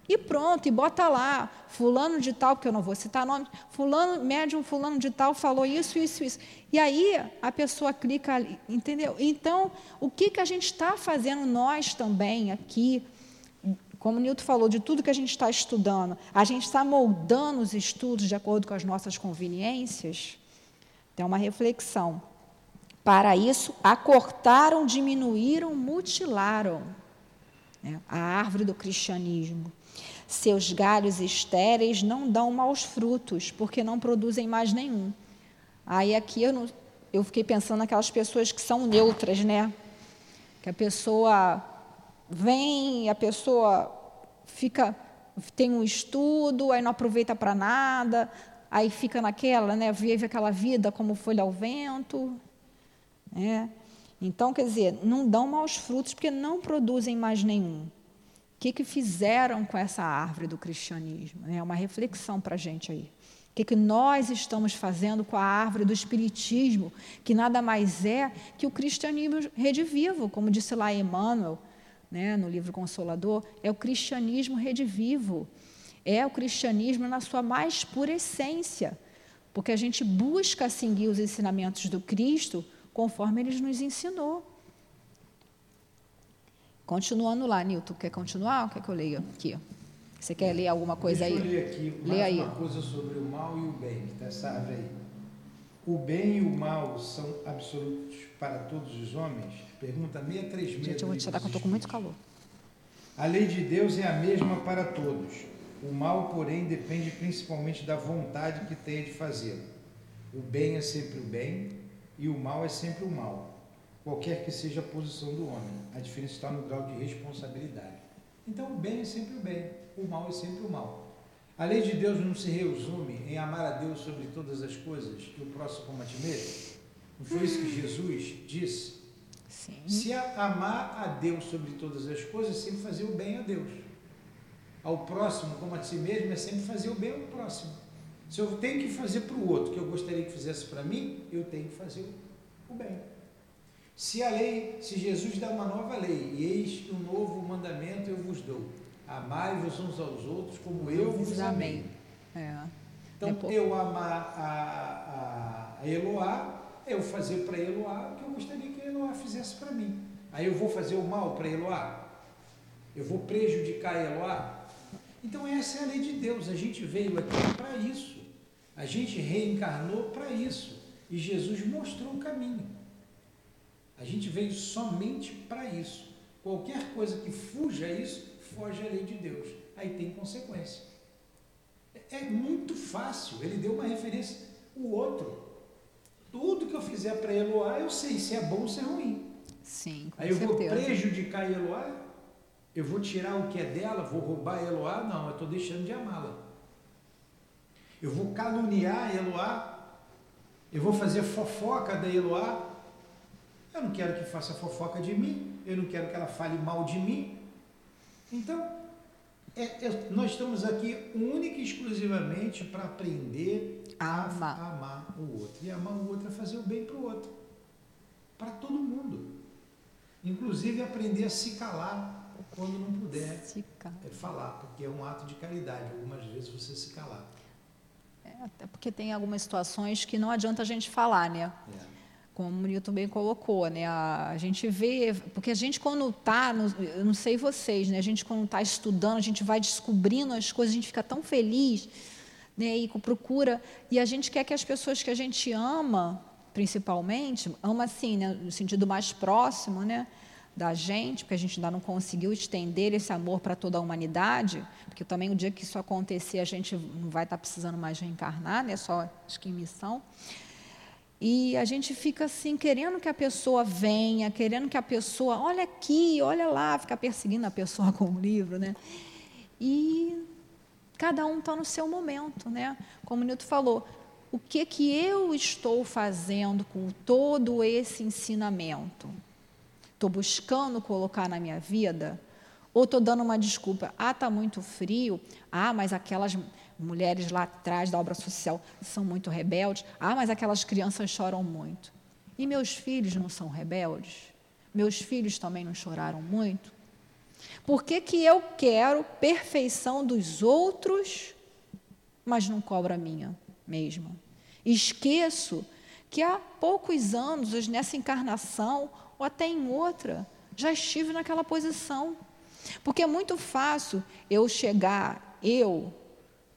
e pronto, e bota lá, fulano de tal, que eu não vou citar nome, fulano, médium fulano de tal falou isso, isso, isso. E aí a pessoa clica ali, entendeu? Então, o que, que a gente está fazendo nós também aqui, como o Nilton falou, de tudo que a gente está estudando, a gente está moldando os estudos de acordo com as nossas conveniências? Tem uma reflexão. Para isso, acortaram, diminuíram, mutilaram né, a árvore do cristianismo. Seus galhos estéreis não dão maus frutos, porque não produzem mais nenhum. Aí aqui eu, não, eu fiquei pensando naquelas pessoas que são neutras, né? Que a pessoa vem, a pessoa fica, tem um estudo, aí não aproveita para nada, aí fica naquela, né? Vive aquela vida como folha ao vento, né? Então, quer dizer, não dão maus frutos porque não produzem mais nenhum. O que, que fizeram com essa árvore do cristianismo? É uma reflexão para a gente aí. O que, que nós estamos fazendo com a árvore do espiritismo, que nada mais é que o cristianismo redivivo, como disse lá Emmanuel, né, no livro Consolador, é o cristianismo redivivo, é o cristianismo na sua mais pura essência, porque a gente busca seguir os ensinamentos do Cristo conforme ele nos ensinou. Continuando lá, Nilton, quer continuar ou quer que eu leia aqui? Você quer ler alguma coisa Deixa aí? Eu ler aqui Lê aí. uma coisa sobre o mal e o bem, que está essa árvore aí. O bem e o mal são absolutos para todos os homens? Pergunta 636. Gente, eu vou te tirar que eu estou com muito calor. A lei de Deus é a mesma para todos. O mal, porém, depende principalmente da vontade que tenha de fazê-lo. O bem é sempre o bem e o mal é sempre o mal qualquer que seja a posição do homem. A diferença está no grau de responsabilidade. Então, o bem é sempre o bem, o mal é sempre o mal. A lei de Deus não se resume em amar a Deus sobre todas as coisas e o próximo como a ti mesmo? Não foi isso que Jesus disse? Sim. Se amar a Deus sobre todas as coisas, é sempre fazer o bem a Deus. Ao próximo como a si mesmo é sempre fazer o bem ao próximo. Se eu tenho que fazer para o outro que eu gostaria que fizesse para mim, eu tenho que fazer o bem. Se a lei, se Jesus dá uma nova lei, e eis um novo mandamento eu vos dou: amai-vos uns aos outros como eu vos amei. É. Então, Depois... eu amar a, a, a Eloá, eu fazer para Eloá o que eu gostaria que Eloá fizesse para mim. Aí eu vou fazer o mal para Eloá? Eu vou prejudicar Eloá? Então, essa é a lei de Deus. A gente veio aqui para isso. A gente reencarnou para isso. E Jesus mostrou o caminho. A gente veio somente para isso. Qualquer coisa que fuja a isso, foge à lei de Deus. Aí tem consequência. É muito fácil. Ele deu uma referência. O outro, tudo que eu fizer para Eloá, eu sei se é bom ou se é ruim. Sim, com Aí eu certeza. vou prejudicar Eloá? Eu vou tirar o que é dela? Vou roubar Eloá? Não, eu estou deixando de amá-la. Eu vou caluniar Eloá? Eu vou fazer fofoca da Eloá? Eu não quero que faça fofoca de mim, eu não quero que ela fale mal de mim. Então, é, é, nós estamos aqui única e exclusivamente para aprender a amar. amar o outro. E amar o outro é fazer o bem para o outro. Para todo mundo. Inclusive aprender a se calar quando não puder é falar, porque é um ato de caridade. Algumas vezes você se calar. É, até porque tem algumas situações que não adianta a gente falar, né? É. Como o Newton bem colocou, né? A, gente vê, porque a gente quando está, eu não sei vocês, né? A gente quando está estudando, a gente vai descobrindo as coisas, a gente fica tão feliz, né? E procura, e a gente quer que as pessoas que a gente ama, principalmente, ama assim, né? No sentido mais próximo, né? da gente, porque a gente ainda não conseguiu estender esse amor para toda a humanidade, porque também o dia que isso acontecer, a gente não vai estar tá precisando mais reencarnar, né? só acho que em missão. E a gente fica assim, querendo que a pessoa venha, querendo que a pessoa, olha aqui, olha lá, fica perseguindo a pessoa com o livro, né? E cada um está no seu momento, né? Como o Nilton falou, o que que eu estou fazendo com todo esse ensinamento? estou buscando colocar na minha vida, ou estou dando uma desculpa, ah, está muito frio, ah, mas aquelas mulheres lá atrás da obra social são muito rebeldes, ah, mas aquelas crianças choram muito. E meus filhos não são rebeldes? Meus filhos também não choraram muito? Por que, que eu quero perfeição dos outros, mas não cobro a minha mesma? Esqueço que há poucos anos, nessa encarnação, ou até em outra, já estive naquela posição. Porque é muito fácil eu chegar, eu,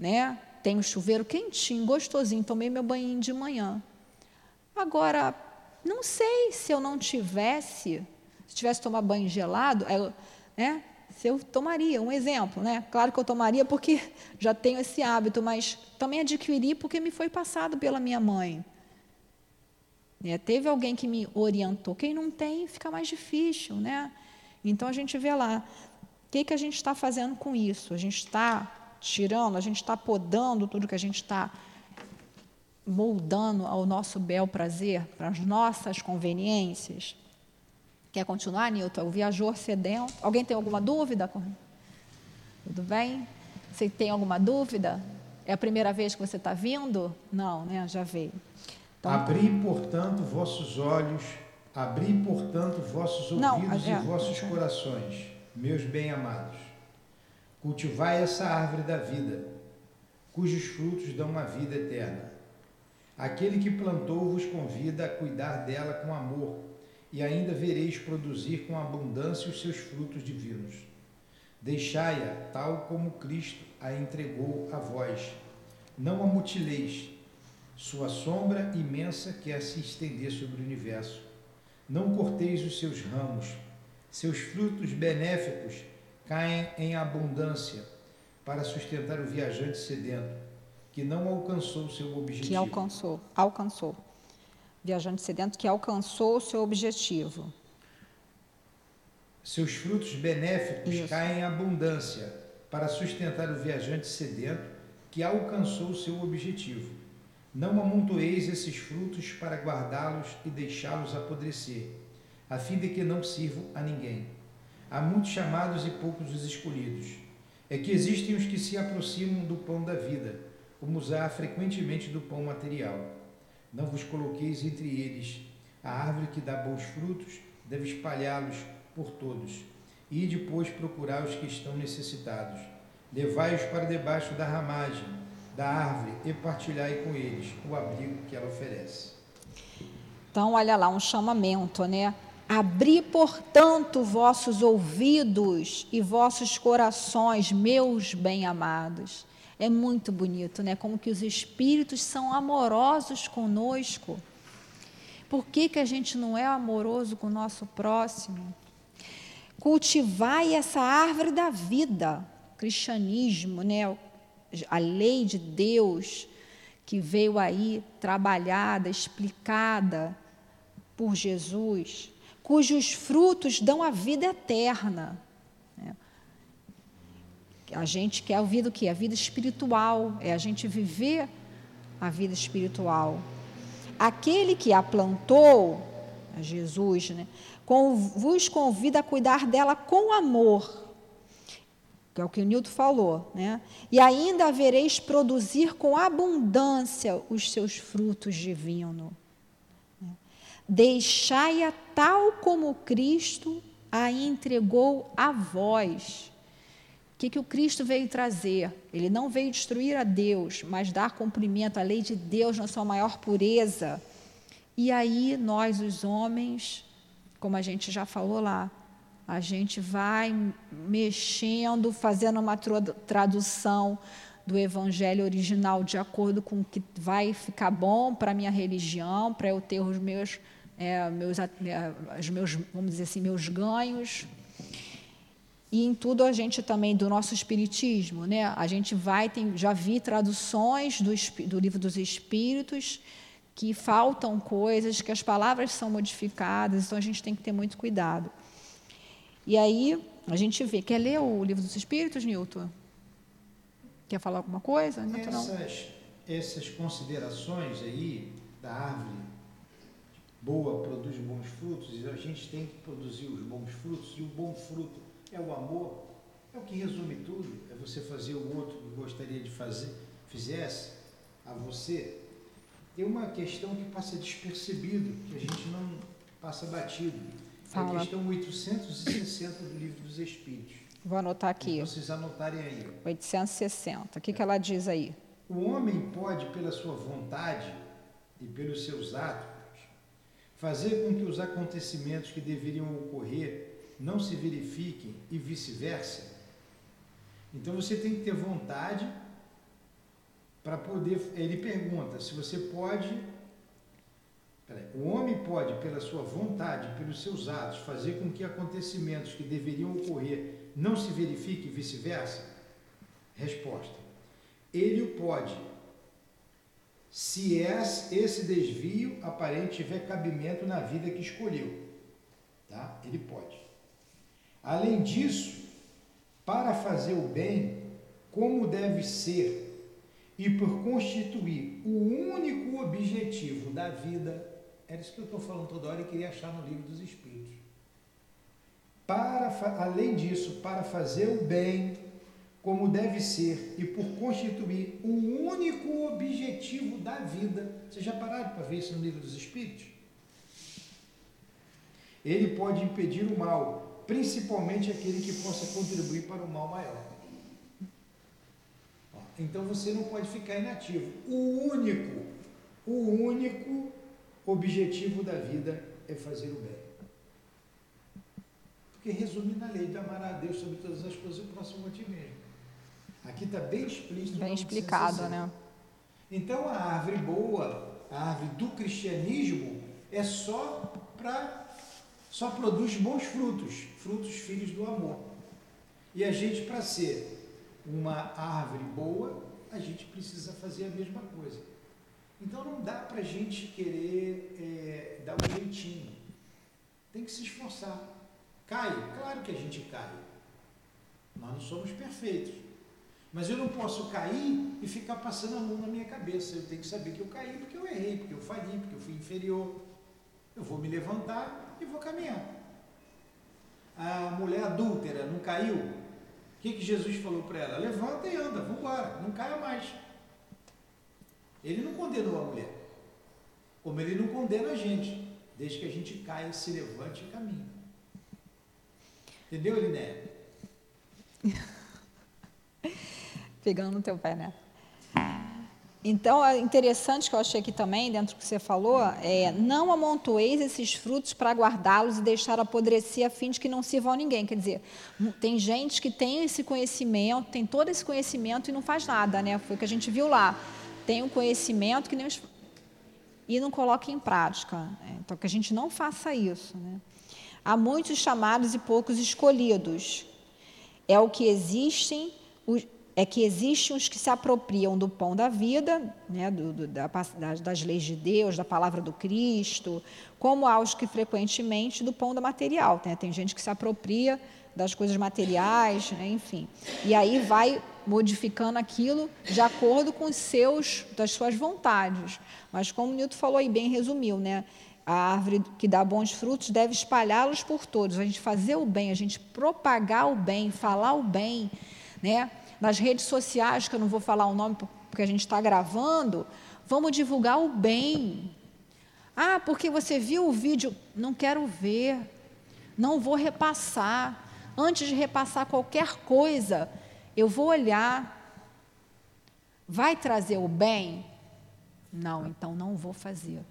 né, tenho chuveiro quentinho, gostosinho, tomei meu banho de manhã. Agora, não sei se eu não tivesse, se tivesse tomar banho gelado, né, se eu tomaria, um exemplo, né? Claro que eu tomaria porque já tenho esse hábito, mas também adquiri porque me foi passado pela minha mãe. É, teve alguém que me orientou. Quem não tem, fica mais difícil, né? Então a gente vê lá, o que, que a gente está fazendo com isso? A gente está tirando, a gente está podando tudo que a gente está moldando ao nosso bel prazer, para as nossas conveniências. Quer continuar, Nilton? O viajor sedento. Alguém tem alguma dúvida? Tudo bem? Você tem alguma dúvida? É a primeira vez que você está vindo? Não, né? Já veio. Então, abri, portanto, vossos olhos, abri, portanto, vossos ouvidos não, é, e vossos corações, meus bem-amados. Cultivai essa árvore da vida, cujos frutos dão uma vida eterna. Aquele que plantou vos convida a cuidar dela com amor, e ainda vereis produzir com abundância os seus frutos divinos. Deixai-a tal como Cristo a entregou a vós. Não a mutileis, sua sombra imensa quer se estender sobre o universo. Não corteis os seus ramos, seus frutos benéficos caem em abundância para sustentar o viajante sedento, que não alcançou o seu objetivo. Que alcançou, alcançou. Viajante sedento que alcançou o seu objetivo. Seus frutos benéficos Isso. caem em abundância para sustentar o viajante sedento que alcançou o seu objetivo. Não amontoeis esses frutos para guardá-los e deixá-los apodrecer, a fim de que não sirvam a ninguém. Há muitos chamados e poucos os escolhidos. É que existem os que se aproximam do pão da vida, como usar frequentemente do pão material. Não vos coloqueis entre eles. A árvore que dá bons frutos deve espalhá-los por todos. E depois procurar os que estão necessitados. Levai-os para debaixo da ramagem da árvore e partilhai com eles o abrigo que ela oferece. Então, olha lá, um chamamento, né? Abri, portanto, vossos ouvidos e vossos corações, meus bem-amados. É muito bonito, né? Como que os espíritos são amorosos conosco. Por que, que a gente não é amoroso com o nosso próximo? Cultivai essa árvore da vida, cristianismo, né? a lei de Deus que veio aí trabalhada, explicada por Jesus, cujos frutos dão a vida eterna. Né? A gente quer a vida o quê? A vida espiritual, é a gente viver a vida espiritual. Aquele que a plantou, Jesus, né, vos convida a cuidar dela com amor que é o que o Nilton falou, né? E ainda havereis produzir com abundância os seus frutos divinos. Deixai-a tal como Cristo a entregou a vós. que, que o Cristo veio trazer? Ele não veio destruir a Deus, mas dar cumprimento à lei de Deus na sua maior pureza. E aí nós, os homens, como a gente já falou lá, a gente vai mexendo, fazendo uma tradução do evangelho original de acordo com o que vai ficar bom para a minha religião, para eu ter os meus, é, meus, é, os meus, vamos dizer assim, meus ganhos. E em tudo a gente também, do nosso espiritismo, né? a gente vai, tem, já vi traduções do, do livro dos Espíritos que faltam coisas, que as palavras são modificadas, então a gente tem que ter muito cuidado. E aí a gente vê. Quer ler o livro dos Espíritos, Newton? Quer falar alguma coisa? Essas, essas considerações aí da árvore boa produz bons frutos, e a gente tem que produzir os bons frutos, e o bom fruto é o amor, é o que resume tudo, é você fazer o outro que gostaria de fazer, fizesse a você. Tem uma questão que passa despercebido, que a gente não passa batido. Fala. É a questão 860 do Livro dos Espíritos. Vou anotar aqui. Para vocês anotarem aí. 860. O que, que ela diz aí? O homem pode, pela sua vontade e pelos seus atos, fazer com que os acontecimentos que deveriam ocorrer não se verifiquem e vice-versa. Então você tem que ter vontade para poder. Ele pergunta se você pode. O homem pode, pela sua vontade, pelos seus atos, fazer com que acontecimentos que deveriam ocorrer não se verifique e vice-versa? Resposta: Ele o pode, se esse desvio aparente tiver cabimento na vida que escolheu. Tá? Ele pode. Além disso, para fazer o bem, como deve ser, e por constituir o único objetivo da vida, era isso que eu estou falando toda hora e queria achar no livro dos Espíritos para, além disso, para fazer o bem como deve ser e por constituir o um único objetivo da vida. Vocês já pararam para ver isso no livro dos Espíritos? Ele pode impedir o mal, principalmente aquele que possa contribuir para o mal maior. Então você não pode ficar inativo. O único, o único objetivo da vida é fazer o bem. Porque resume na lei de amar a Deus sobre todas as coisas e o próximo a ti mesmo. Aqui está bem explícito. Bem explicado, né? Então a árvore boa, a árvore do cristianismo, é só para. só produz bons frutos, frutos filhos do amor. E a gente, para ser uma árvore boa, a gente precisa fazer a mesma coisa. Então não dá para a gente querer é, dar um jeitinho. Tem que se esforçar. Cai? Claro que a gente cai. Nós não somos perfeitos. Mas eu não posso cair e ficar passando a mão na minha cabeça. Eu tenho que saber que eu caí porque eu errei, porque eu falhei, porque eu fui inferior. Eu vou me levantar e vou caminhar. A mulher adúltera não caiu? O que, que Jesus falou para ela? Levanta e anda, vamos embora, não caia mais. Ele não condenou a mulher, como ele não condena a gente, desde que a gente caia, se levante e caminhe. Entendeu, Liné? Pegando no teu pé, né? Então, é interessante que eu achei aqui também, dentro do que você falou, é não amontoeis esses frutos para guardá-los e deixar apodrecer a fim de que não sirvam a ninguém. Quer dizer, tem gente que tem esse conhecimento, tem todo esse conhecimento e não faz nada, né? Foi o que a gente viu lá. Tem um conhecimento que nem os... e não coloca em prática. Né? Então, que a gente não faça isso, né? Há muitos chamados e poucos escolhidos. É o que existem, é que existem os que se apropriam do pão da vida, né, do, do, da, das leis de Deus, da palavra do Cristo, como há os que frequentemente do pão da material. Né? Tem gente que se apropria das coisas materiais, né, enfim. E aí vai modificando aquilo de acordo com seus, das suas vontades. Mas como o Newton falou aí, bem resumiu, né? a árvore que dá bons frutos deve espalhá-los por todos. A gente fazer o bem, a gente propagar o bem, falar o bem, né? Nas redes sociais, que eu não vou falar o nome porque a gente está gravando, vamos divulgar o bem. Ah, porque você viu o vídeo? Não quero ver. Não vou repassar. Antes de repassar qualquer coisa, Eu vou olhar, vai trazer o bem? Não, então não vou fazer.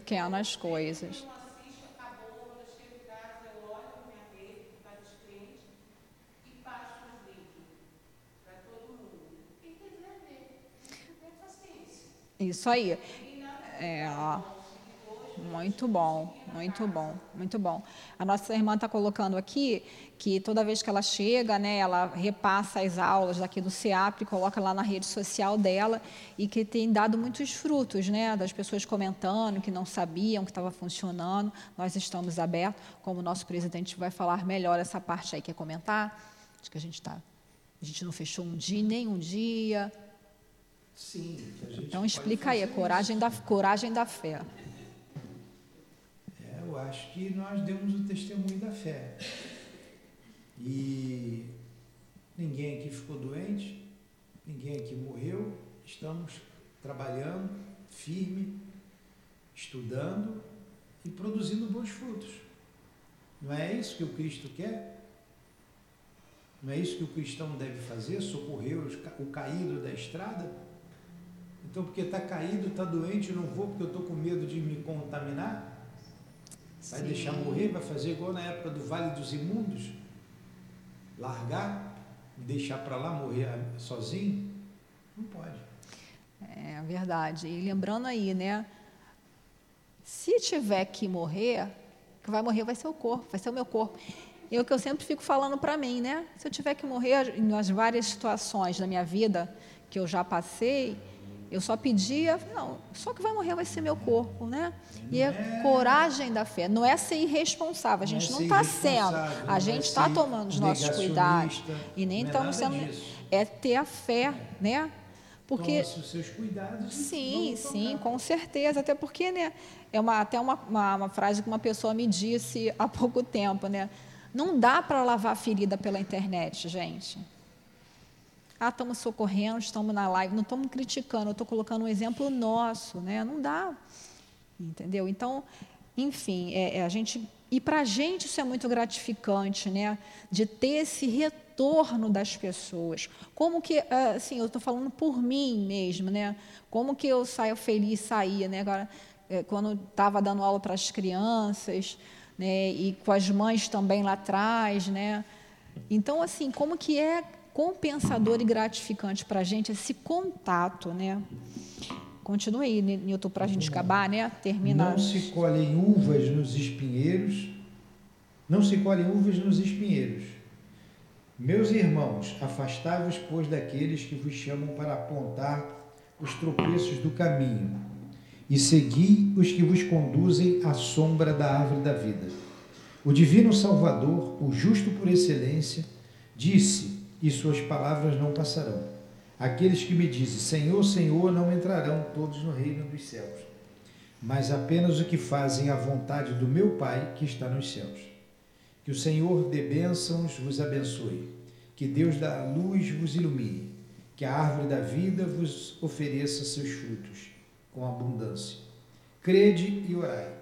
Pequenas coisas. Isso aí. É, muito bom, muito bom, muito bom. A nossa irmã está colocando aqui que toda vez que ela chega, né, ela repassa as aulas daqui do CEAP, coloca lá na rede social dela e que tem dado muitos frutos, né, das pessoas comentando que não sabiam que estava funcionando. Nós estamos abertos, como o nosso presidente vai falar melhor essa parte aí. Quer comentar? Acho que a gente está. A gente não fechou um dia, nem um dia. Sim. então explica aí, a coragem da, coragem da fé acho que nós demos o testemunho da fé. E ninguém aqui ficou doente, ninguém aqui morreu, estamos trabalhando firme, estudando e produzindo bons frutos. Não é isso que o Cristo quer? Não é isso que o cristão deve fazer? Socorrer o caído da estrada? Então, porque está caído, está doente, eu não vou porque eu estou com medo de me contaminar? Vai Sim. deixar morrer? Vai fazer igual na época do Vale dos Imundos? Largar? Deixar para lá morrer sozinho? Não pode. É verdade. E lembrando aí, né? Se tiver que morrer, que vai morrer vai ser o corpo, vai ser o meu corpo. É o que eu sempre fico falando para mim, né? Se eu tiver que morrer nas várias situações da minha vida que eu já passei, eu só pedia, não, só que vai morrer vai ser meu corpo, né? E é, é coragem da fé. Não é ser irresponsável. A gente não está sendo. A gente está é tomando os nossos cuidados. E nem estamos é sendo. Disso. É ter a fé, né? Porque Toma os seus cuidados. Sim, sim, com certeza. Até porque, né? É uma, até uma, uma, uma frase que uma pessoa me disse há pouco tempo, né? Não dá para lavar a ferida pela internet, gente. Ah, estamos socorrendo, estamos na live, não estamos criticando, eu estou colocando um exemplo nosso, né? Não dá, entendeu? Então, enfim, é, é a gente e para a gente isso é muito gratificante, né? De ter esse retorno das pessoas. Como que, ah, assim, eu estou falando por mim mesmo, né? Como que eu saio feliz, saía, né? Agora, é, quando estava dando aula para as crianças, né? E com as mães também lá atrás, né? Então, assim, como que é compensador e gratificante para a gente esse contato, né? Continue aí, Nilton, para a gente acabar, né? Terminar. Não se colhem uvas nos espinheiros, não se colhem uvas nos espinheiros. Meus irmãos, afastai-vos, pois, daqueles que vos chamam para apontar os tropeços do caminho, e segui os que vos conduzem à sombra da árvore da vida. O divino Salvador, o justo por excelência, disse: e suas palavras não passarão. Aqueles que me dizem Senhor, Senhor, não entrarão todos no reino dos céus, mas apenas os que fazem a vontade do meu Pai que está nos céus. Que o Senhor dê bênçãos vos abençoe, que Deus da luz vos ilumine, que a árvore da vida vos ofereça seus frutos com abundância. Crede e orai.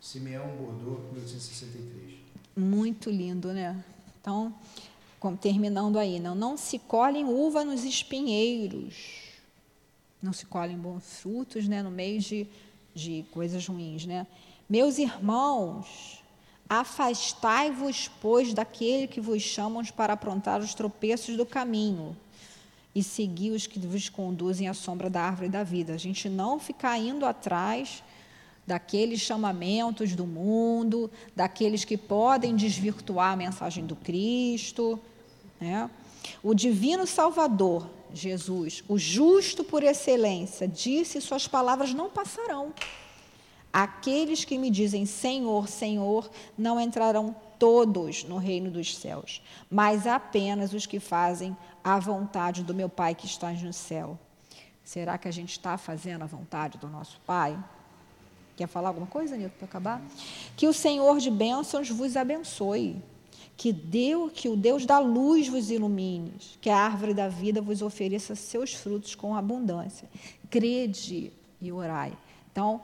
Simeão Bordeaux, 1863. Muito lindo, né? Então, terminando aí, não, não se colhem uva nos espinheiros, não se colhem bons frutos né, no meio de, de coisas ruins. Né? Meus irmãos, afastai-vos, pois, daquele que vos chamam para aprontar os tropeços do caminho e seguir os que vos conduzem à sombra da árvore da vida. A gente não ficar indo atrás daqueles chamamentos do mundo, daqueles que podem desvirtuar a mensagem do Cristo. Né? O divino Salvador, Jesus, o justo por excelência, disse: Suas palavras não passarão. Aqueles que me dizem Senhor, Senhor, não entrarão todos no reino dos céus, mas apenas os que fazem a vontade do meu Pai que está no céu. Será que a gente está fazendo a vontade do nosso Pai? Quer falar alguma coisa, Nilton, para acabar? Que o Senhor de bênçãos vos abençoe. Que, Deus, que o Deus da luz vos ilumine. Que a árvore da vida vos ofereça seus frutos com abundância. Crede e orai. Então,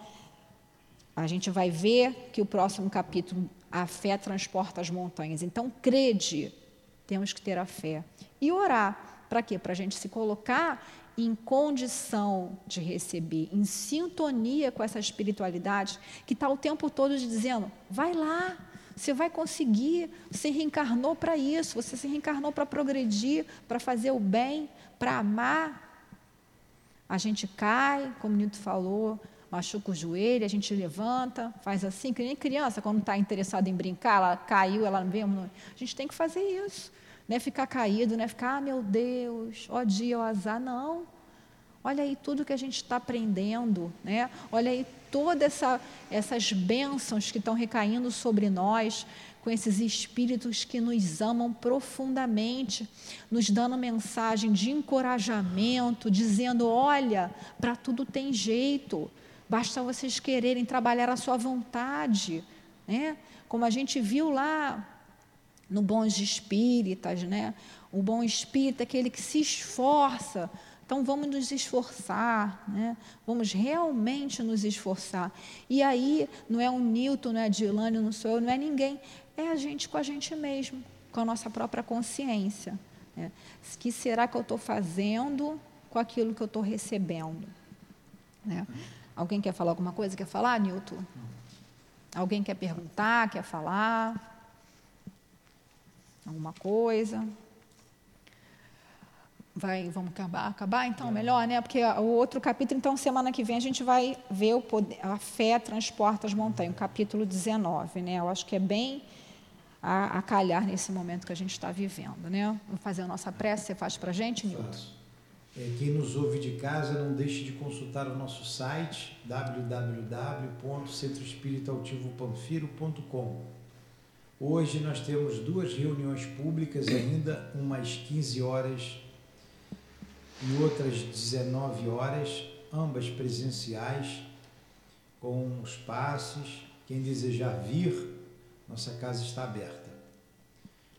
a gente vai ver que o próximo capítulo, a fé transporta as montanhas. Então, crede, temos que ter a fé. E orar. Para quê? Para a gente se colocar em condição de receber, em sintonia com essa espiritualidade que está o tempo todo dizendo: vai lá, você vai conseguir, você reencarnou para isso, você se reencarnou para progredir, para fazer o bem, para amar. A gente cai, como o Nito falou, machuca o joelho, a gente levanta, faz assim, que nem criança, quando está interessada em brincar, ela caiu, ela mesmo. A gente tem que fazer isso. Não é ficar caído, não é ficar, ah, meu Deus, ó dia, ó azar. Não. Olha aí tudo que a gente está aprendendo, né? Olha aí todas essa, essas bênçãos que estão recaindo sobre nós, com esses espíritos que nos amam profundamente, nos dando mensagem de encorajamento, dizendo: olha, para tudo tem jeito, Basta vocês quererem trabalhar a sua vontade, né? Como a gente viu lá no Bons Espíritas, né? O bom espírito é aquele que se esforça. Então vamos nos esforçar, né? Vamos realmente nos esforçar. E aí não é o Newton, não é a Dilane, não sou eu, não é ninguém. É a gente com a gente mesmo, com a nossa própria consciência. Né? O que será que eu estou fazendo com aquilo que eu estou recebendo? Né? Alguém quer falar alguma coisa? Quer falar, Nilton? Alguém quer perguntar? Quer falar? Alguma coisa? Vai, vamos acabar, acabar então, melhor, né? Porque o outro capítulo, então, semana que vem a gente vai ver o poder, a fé transporta as montanhas, o capítulo 19, né? Eu acho que é bem a, a calhar nesse momento que a gente está vivendo, né? Vamos fazer a nossa prece, você faz para a gente, Nilton? É, quem nos ouve de casa, não deixe de consultar o nosso site www.centroespiritualtivopanfiro.com. Hoje nós temos duas reuniões públicas ainda, umas 15 horas e outras 19 horas, ambas presenciais, com os passes. Quem desejar vir, nossa casa está aberta.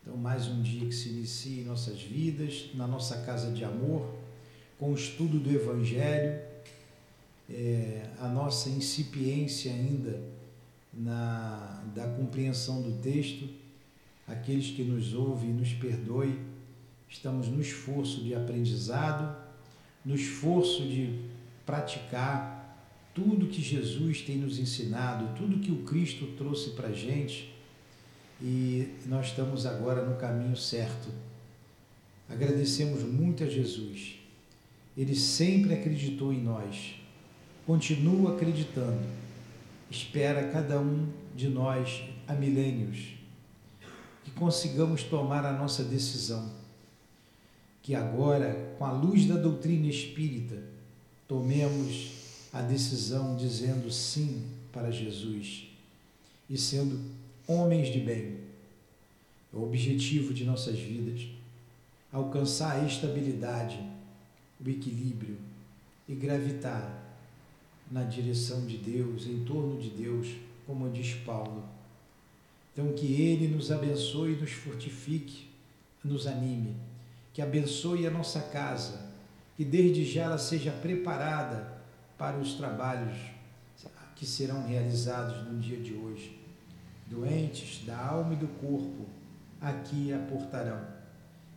Então, mais um dia que se inicie em nossas vidas, na nossa casa de amor com o estudo do Evangelho, é, a nossa incipiência ainda na, da compreensão do texto, aqueles que nos ouvem nos perdoe, estamos no esforço de aprendizado, no esforço de praticar tudo que Jesus tem nos ensinado, tudo que o Cristo trouxe para a gente, e nós estamos agora no caminho certo. Agradecemos muito a Jesus. Ele sempre acreditou em nós, continua acreditando, espera cada um de nós há milênios. Que consigamos tomar a nossa decisão. Que agora, com a luz da doutrina espírita, tomemos a decisão dizendo sim para Jesus e sendo homens de bem. É o objetivo de nossas vidas alcançar a estabilidade o equilíbrio e gravitar na direção de Deus, em torno de Deus, como diz Paulo. Então, que Ele nos abençoe, nos fortifique, nos anime, que abençoe a nossa casa, que desde já ela seja preparada para os trabalhos que serão realizados no dia de hoje. Doentes da alma e do corpo, aqui aportarão.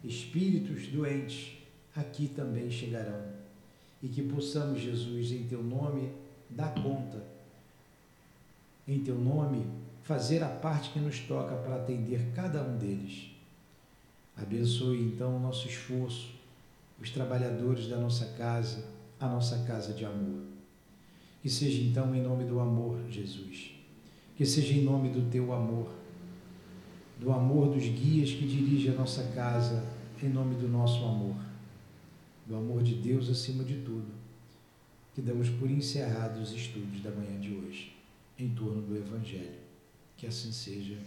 Espíritos doentes, aqui também chegarão. E que possamos, Jesus, em teu nome, dar conta, em teu nome, fazer a parte que nos toca para atender cada um deles. Abençoe então o nosso esforço, os trabalhadores da nossa casa, a nossa casa de amor. Que seja então em nome do amor, Jesus. Que seja em nome do teu amor, do amor dos guias que dirigem a nossa casa, em nome do nosso amor, do amor de Deus acima de tudo, que damos por encerrados os estudos da manhã de hoje, em torno do Evangelho. Que assim seja,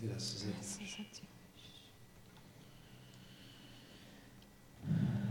graças a Deus. Graças a Deus. うん。